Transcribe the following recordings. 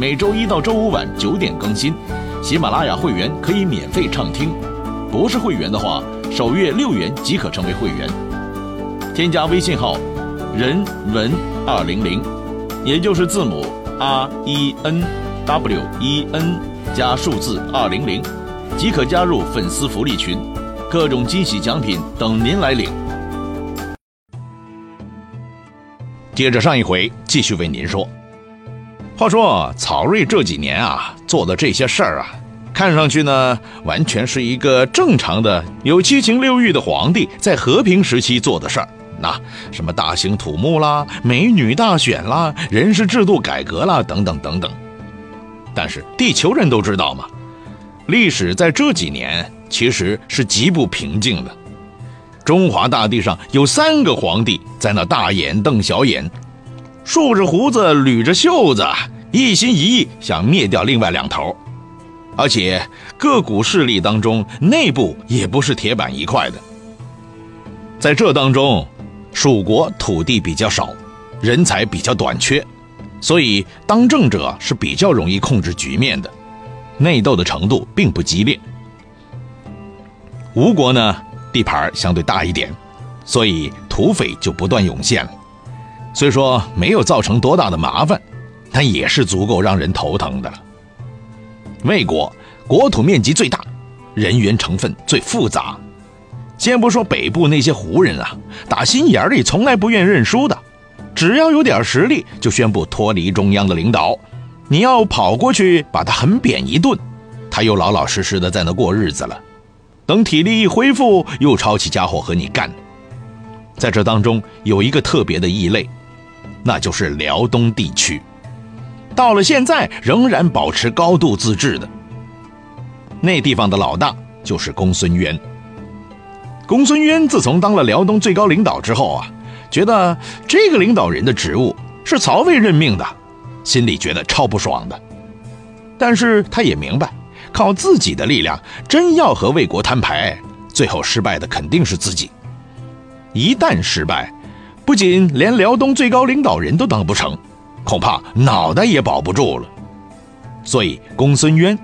每周一到周五晚九点更新，喜马拉雅会员可以免费畅听，不是会员的话，首月六元即可成为会员。添加微信号“人文二零零”，也就是字母 R E N W E N 加数字二零零，即可加入粉丝福利群，各种惊喜奖品等您来领。接着上一回，继续为您说。话说曹睿这几年啊做的这些事儿啊，看上去呢完全是一个正常的有七情六欲的皇帝在和平时期做的事儿。那什么大兴土木啦、美女大选啦、人事制度改革啦等等等等。但是地球人都知道嘛，历史在这几年其实是极不平静的。中华大地上有三个皇帝在那大眼瞪小眼。竖着胡子，捋着袖子，一心一意想灭掉另外两头，而且各股势力当中内部也不是铁板一块的。在这当中，蜀国土地比较少，人才比较短缺，所以当政者是比较容易控制局面的，内斗的程度并不激烈。吴国呢，地盘相对大一点，所以土匪就不断涌现了。虽说没有造成多大的麻烦，但也是足够让人头疼的了。魏国国土面积最大，人员成分最复杂。先不说北部那些胡人啊，打心眼里从来不愿认输的，只要有点实力，就宣布脱离中央的领导。你要跑过去把他狠扁一顿，他又老老实实的在那过日子了。等体力一恢复，又抄起家伙和你干。在这当中有一个特别的异类。那就是辽东地区，到了现在仍然保持高度自治的那地方的老大就是公孙渊。公孙渊自从当了辽东最高领导之后啊，觉得这个领导人的职务是曹魏任命的，心里觉得超不爽的。但是他也明白，靠自己的力量真要和魏国摊牌，最后失败的肯定是自己。一旦失败，不仅连辽东最高领导人都当不成，恐怕脑袋也保不住了。所以公孙渊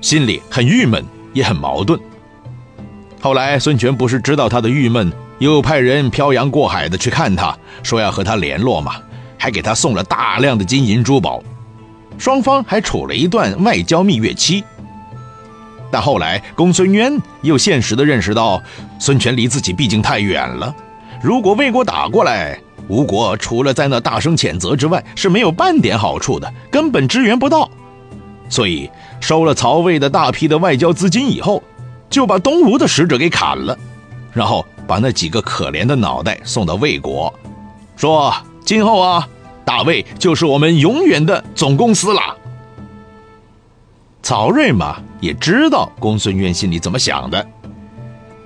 心里很郁闷，也很矛盾。后来孙权不是知道他的郁闷，又派人漂洋过海的去看他，说要和他联络嘛，还给他送了大量的金银珠宝，双方还处了一段外交蜜月期。但后来公孙渊又现实的认识到，孙权离自己毕竟太远了。如果魏国打过来，吴国除了在那大声谴责之外，是没有半点好处的，根本支援不到。所以收了曹魏的大批的外交资金以后，就把东吴的使者给砍了，然后把那几个可怜的脑袋送到魏国，说今后啊，大魏就是我们永远的总公司了。曹睿嘛，也知道公孙渊心里怎么想的，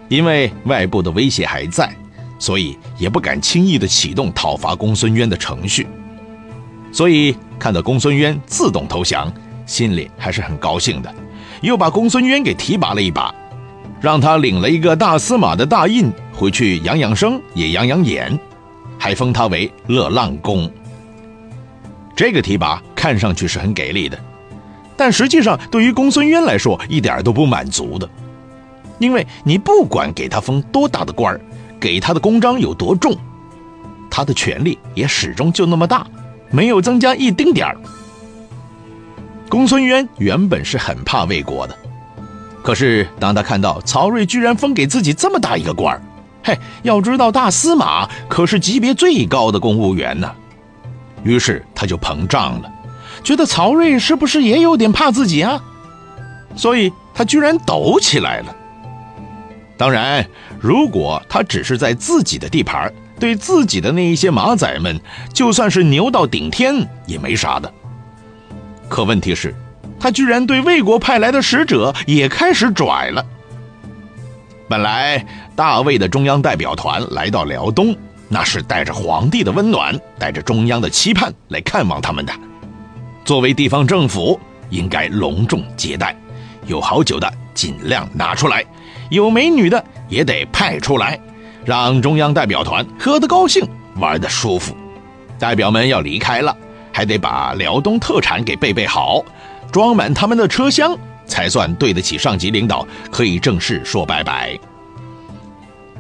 因为外部的威胁还在。所以也不敢轻易的启动讨伐公孙渊的程序，所以看到公孙渊自动投降，心里还是很高兴的，又把公孙渊给提拔了一把，让他领了一个大司马的大印回去养养生也养养眼，还封他为乐浪公。这个提拔看上去是很给力的，但实际上对于公孙渊来说一点都不满足的，因为你不管给他封多大的官儿。给他的公章有多重，他的权力也始终就那么大，没有增加一丁点儿。公孙渊原本是很怕魏国的，可是当他看到曹睿居然封给自己这么大一个官儿，嘿，要知道大司马可是级别最高的公务员呢，于是他就膨胀了，觉得曹睿是不是也有点怕自己啊？所以他居然抖起来了。当然，如果他只是在自己的地盘，对自己的那一些马仔们，就算是牛到顶天也没啥的。可问题是，他居然对魏国派来的使者也开始拽了。本来大魏的中央代表团来到辽东，那是带着皇帝的温暖，带着中央的期盼来看望他们的。作为地方政府，应该隆重接待，有好酒的尽量拿出来，有美女的也得派出来，让中央代表团喝得高兴，玩得舒服。代表们要离开了，还得把辽东特产给备备好，装满他们的车厢。才算对得起上级领导，可以正式说拜拜。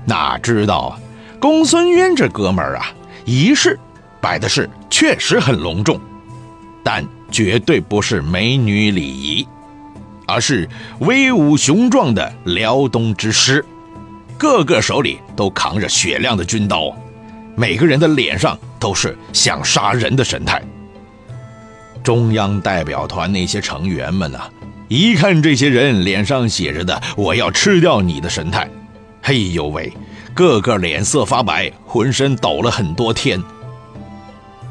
哪知道，公孙渊这哥们儿啊，仪式摆的是确实很隆重，但绝对不是美女礼仪，而是威武雄壮的辽东之师，个个手里都扛着雪亮的军刀，每个人的脸上都是想杀人的神态。中央代表团那些成员们呢？一看这些人脸上写着的“我要吃掉你”的神态，嘿呦喂，个个脸色发白，浑身抖了很多天。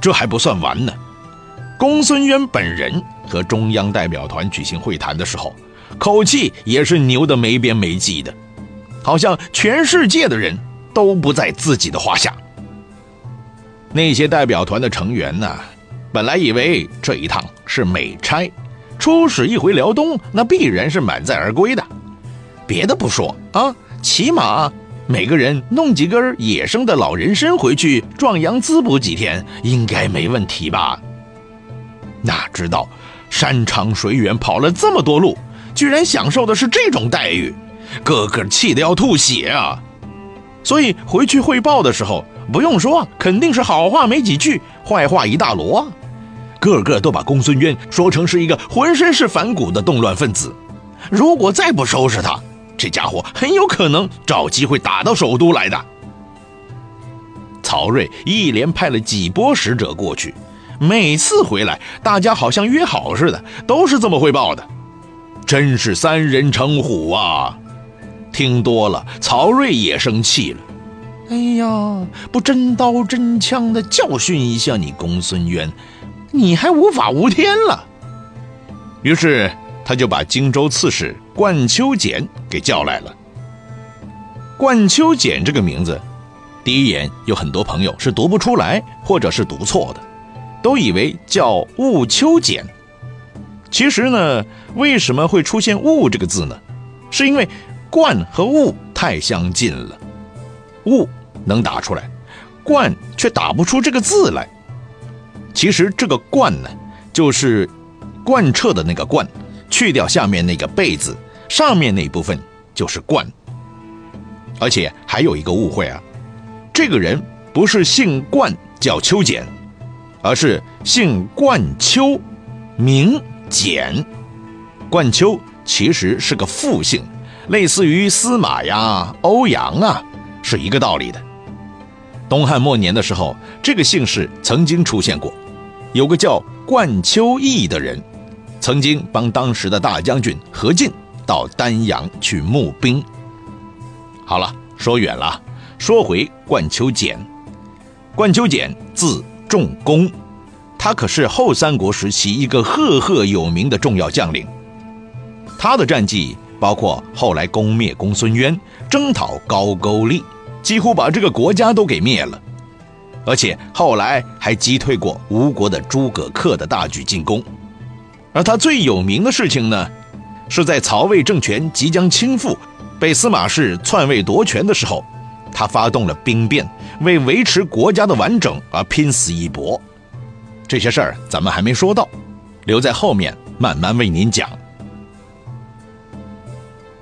这还不算完呢，公孙渊本人和中央代表团举行会谈的时候，口气也是牛的没边没际的，好像全世界的人都不在自己的话下。那些代表团的成员呢，本来以为这一趟是美差。出使一回辽东，那必然是满载而归的。别的不说啊，起码每个人弄几根野生的老人参回去壮阳滋补几天，应该没问题吧？哪知道山长水远跑了这么多路，居然享受的是这种待遇，个个气得要吐血啊！所以回去汇报的时候，不用说，肯定是好话没几句，坏话一大摞。个个都把公孙渊说成是一个浑身是反骨的动乱分子，如果再不收拾他，这家伙很有可能找机会打到首都来的。曹睿一连派了几波使者过去，每次回来，大家好像约好似的，都是这么汇报的，真是三人成虎啊！听多了，曹睿也生气了。哎呀，不真刀真枪的教训一下你公孙渊！你还无法无天了。于是他就把荆州刺史冠秋俭给叫来了。冠秋俭这个名字，第一眼有很多朋友是读不出来，或者是读错的，都以为叫兀秋俭。其实呢，为什么会出现“兀”这个字呢？是因为冠和物太相近了，物能打出来，冠却打不出这个字来。其实这个“贯”呢，就是贯彻的那个“贯”，去掉下面那个“贝”字，上面那部分就是“贯”。而且还有一个误会啊，这个人不是姓冠叫秋简，而是姓冠秋，名俭。冠秋其实是个复姓，类似于司马呀、欧阳啊，是一个道理的。东汉末年的时候，这个姓氏曾经出现过，有个叫冠秋义的人，曾经帮当时的大将军何进到丹阳去募兵。好了，说远了，说回冠秋简。冠秋简字仲弓，他可是后三国时期一个赫赫有名的重要将领。他的战绩包括后来攻灭公孙渊，征讨高句丽。几乎把这个国家都给灭了，而且后来还击退过吴国的诸葛恪的大举进攻。而他最有名的事情呢，是在曹魏政权即将倾覆、被司马氏篡位夺权的时候，他发动了兵变，为维持国家的完整而拼死一搏。这些事儿咱们还没说到，留在后面慢慢为您讲。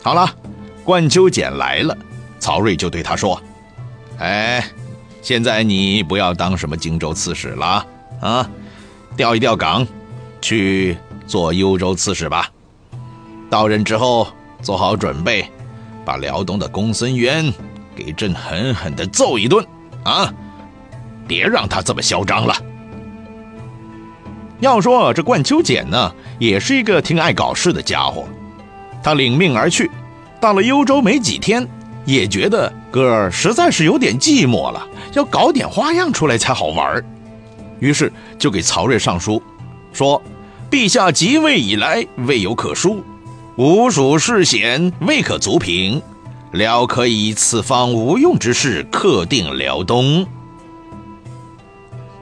好了，冠秋俭来了。曹睿就对他说：“哎，现在你不要当什么荆州刺史了啊，调一调岗，去做幽州刺史吧。到任之后，做好准备，把辽东的公孙渊给朕狠狠的揍一顿啊！别让他这么嚣张了。要说这冠秋俭呢，也是一个挺爱搞事的家伙。他领命而去，到了幽州没几天。”也觉得哥儿实在是有点寂寞了，要搞点花样出来才好玩于是就给曹睿上书，说陛下即位以来，未有可书，吴蜀世险未可足平，辽可以此方无用之事，克定辽东。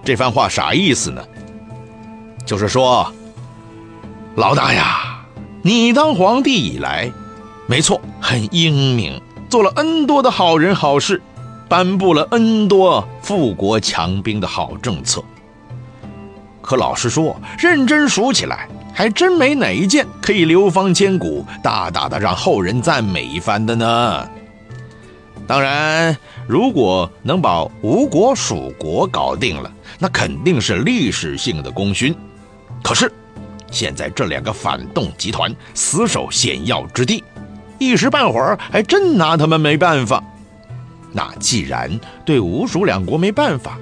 这番话啥意思呢？就是说，老大呀，你当皇帝以来，没错，很英明，做了 N 多的好人好事，颁布了 N 多富国强兵的好政策。可老实说，认真数起来，还真没哪一件可以流芳千古、大大的让后人赞美一番的呢。当然，如果能把吴国、蜀国搞定了，那肯定是历史性的功勋。可是，现在这两个反动集团死守险要之地，一时半会儿还真拿他们没办法。那既然对吴蜀两国没办法，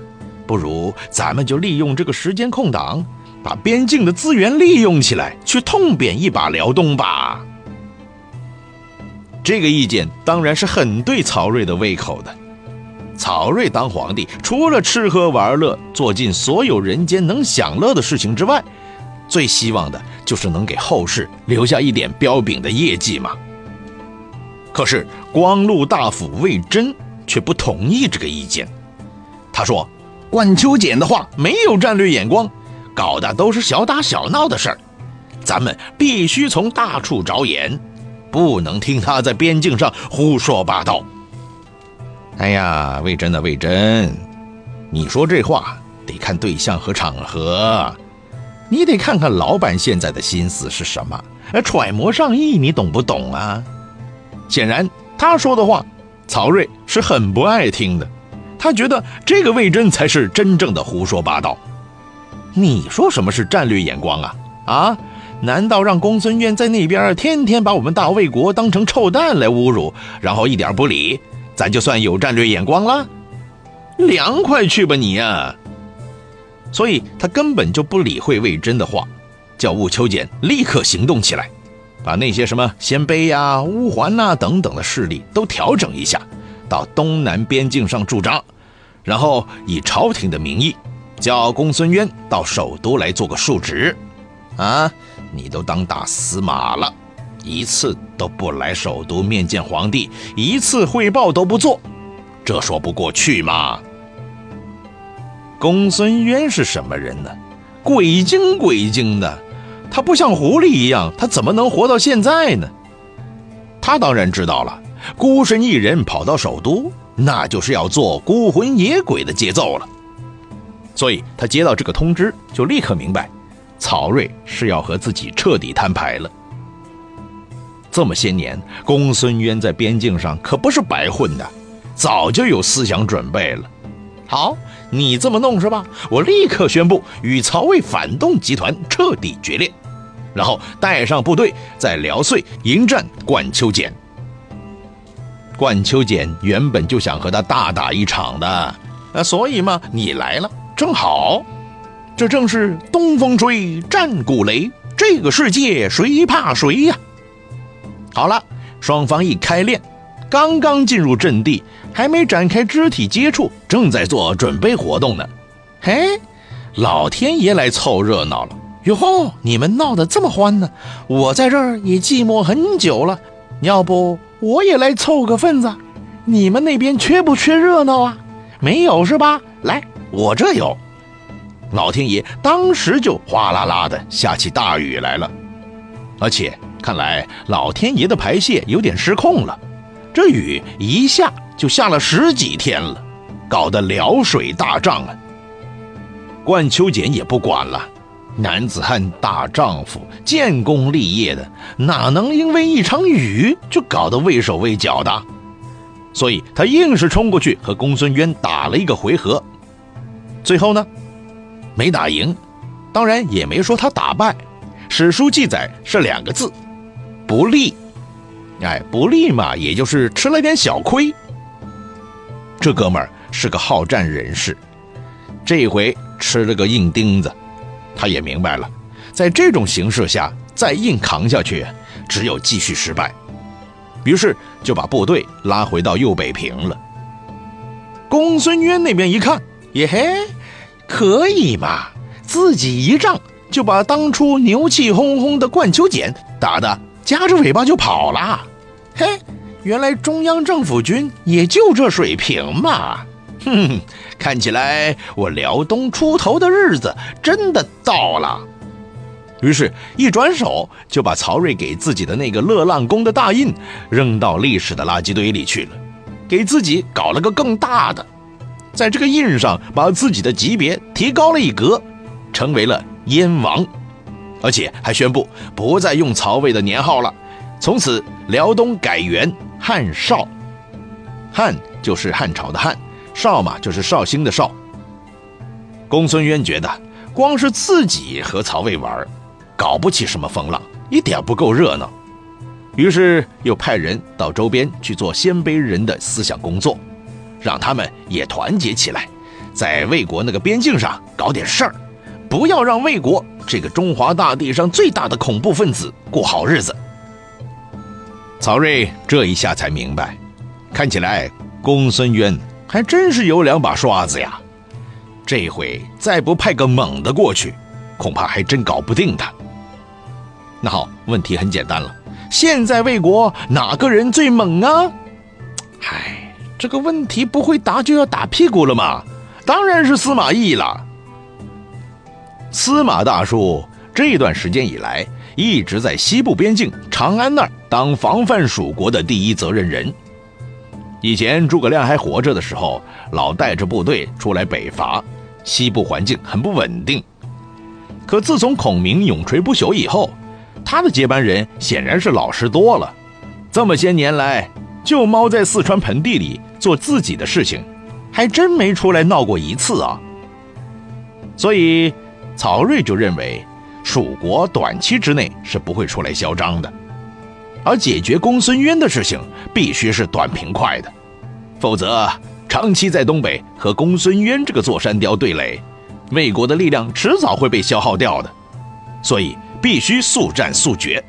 不如咱们就利用这个时间空档，把边境的资源利用起来，去痛扁一把辽东吧。这个意见当然是很对曹睿的胃口的。曹睿当皇帝，除了吃喝玩乐，做尽所有人间能享乐的事情之外，最希望的就是能给后世留下一点彪炳的业绩嘛。可是光禄大夫魏征却不同意这个意见，他说。冠秋俭的话没有战略眼光，搞的都是小打小闹的事儿，咱们必须从大处着眼，不能听他在边境上胡说八道。哎呀，魏征的魏征，你说这话得看对象和场合，你得看看老板现在的心思是什么，揣摩上意，你懂不懂啊？显然，他说的话，曹睿是很不爱听的。他觉得这个魏征才是真正的胡说八道。你说什么是战略眼光啊？啊？难道让公孙渊在那边天天把我们大魏国当成臭蛋来侮辱，然后一点不理，咱就算有战略眼光了？凉快去吧你呀！所以他根本就不理会魏征的话，叫兀丘俭立刻行动起来，把那些什么鲜卑呀、乌桓呐等等的势力都调整一下，到东南边境上驻扎。然后以朝廷的名义，叫公孙渊到首都来做个述职，啊，你都当大司马了，一次都不来首都面见皇帝，一次汇报都不做，这说不过去嘛？公孙渊是什么人呢？鬼精鬼精的，他不像狐狸一样，他怎么能活到现在呢？他当然知道了，孤身一人跑到首都。那就是要做孤魂野鬼的节奏了，所以他接到这个通知，就立刻明白，曹睿是要和自己彻底摊牌了。这么些年，公孙渊在边境上可不是白混的，早就有思想准备了。好，你这么弄是吧？我立刻宣布与曹魏反动集团彻底决裂，然后带上部队在辽燧迎战冠秋俭。冠秋俭原本就想和他大打一场的，啊，所以嘛，你来了正好，这正是东风吹，战鼓擂，这个世界谁怕谁呀？好了，双方一开练，刚刚进入阵地，还没展开肢体接触，正在做准备活动呢。嘿，老天爷来凑热闹了！哟吼，你们闹得这么欢呢，我在这儿也寂寞很久了，要不？我也来凑个份子，你们那边缺不缺热闹啊？没有是吧？来，我这有。老天爷当时就哗啦啦的下起大雨来了，而且看来老天爷的排泄有点失控了，这雨一下就下了十几天了，搞得辽水大涨啊。冠秋俭也不管了。男子汉大丈夫，建功立业的，哪能因为一场雨就搞得畏手畏脚的？所以他硬是冲过去和公孙渊打了一个回合，最后呢，没打赢，当然也没说他打败，史书记载是两个字：不利。哎，不利嘛，也就是吃了点小亏。这哥们儿是个好战人士，这回吃了个硬钉子。他也明白了，在这种形势下再硬扛下去，只有继续失败。于是就把部队拉回到右北平了。公孙渊那边一看，耶嘿，可以嘛，自己一仗就把当初牛气哄哄的冠秋俭打得夹着尾巴就跑了。嘿，原来中央政府军也就这水平嘛！哼，看起来我辽东出头的日子真的到了。于是，一转手就把曹睿给自己的那个乐浪宫的大印扔到历史的垃圾堆里去了，给自己搞了个更大的，在这个印上把自己的级别提高了一格，成为了燕王，而且还宣布不再用曹魏的年号了，从此辽东改元汉少，汉就是汉朝的汉，少嘛就是绍兴的绍。公孙渊觉得，光是自己和曹魏玩。搞不起什么风浪，一点不够热闹，于是又派人到周边去做鲜卑人的思想工作，让他们也团结起来，在魏国那个边境上搞点事儿，不要让魏国这个中华大地上最大的恐怖分子过好日子。曹睿这一下才明白，看起来公孙渊还真是有两把刷子呀，这回再不派个猛的过去，恐怕还真搞不定他。那好，问题很简单了。现在魏国哪个人最猛啊？唉，这个问题不会答就要打屁股了吗？当然是司马懿了。司马大叔这段时间以来一直在西部边境长安那儿当防范蜀国的第一责任人。以前诸葛亮还活着的时候，老带着部队出来北伐，西部环境很不稳定。可自从孔明永垂不朽以后，他的接班人显然是老实多了，这么些年来就猫在四川盆地里做自己的事情，还真没出来闹过一次啊。所以曹睿就认为，蜀国短期之内是不会出来嚣张的，而解决公孙渊的事情必须是短平快的，否则长期在东北和公孙渊这个座山雕对垒，魏国的力量迟早会被消耗掉的，所以。必须速战速决，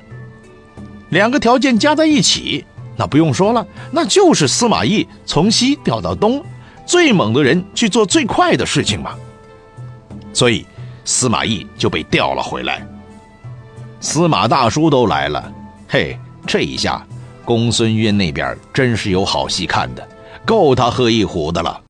两个条件加在一起，那不用说了，那就是司马懿从西调到东，最猛的人去做最快的事情嘛。所以司马懿就被调了回来。司马大叔都来了，嘿，这一下公孙渊那边真是有好戏看的，够他喝一壶的了。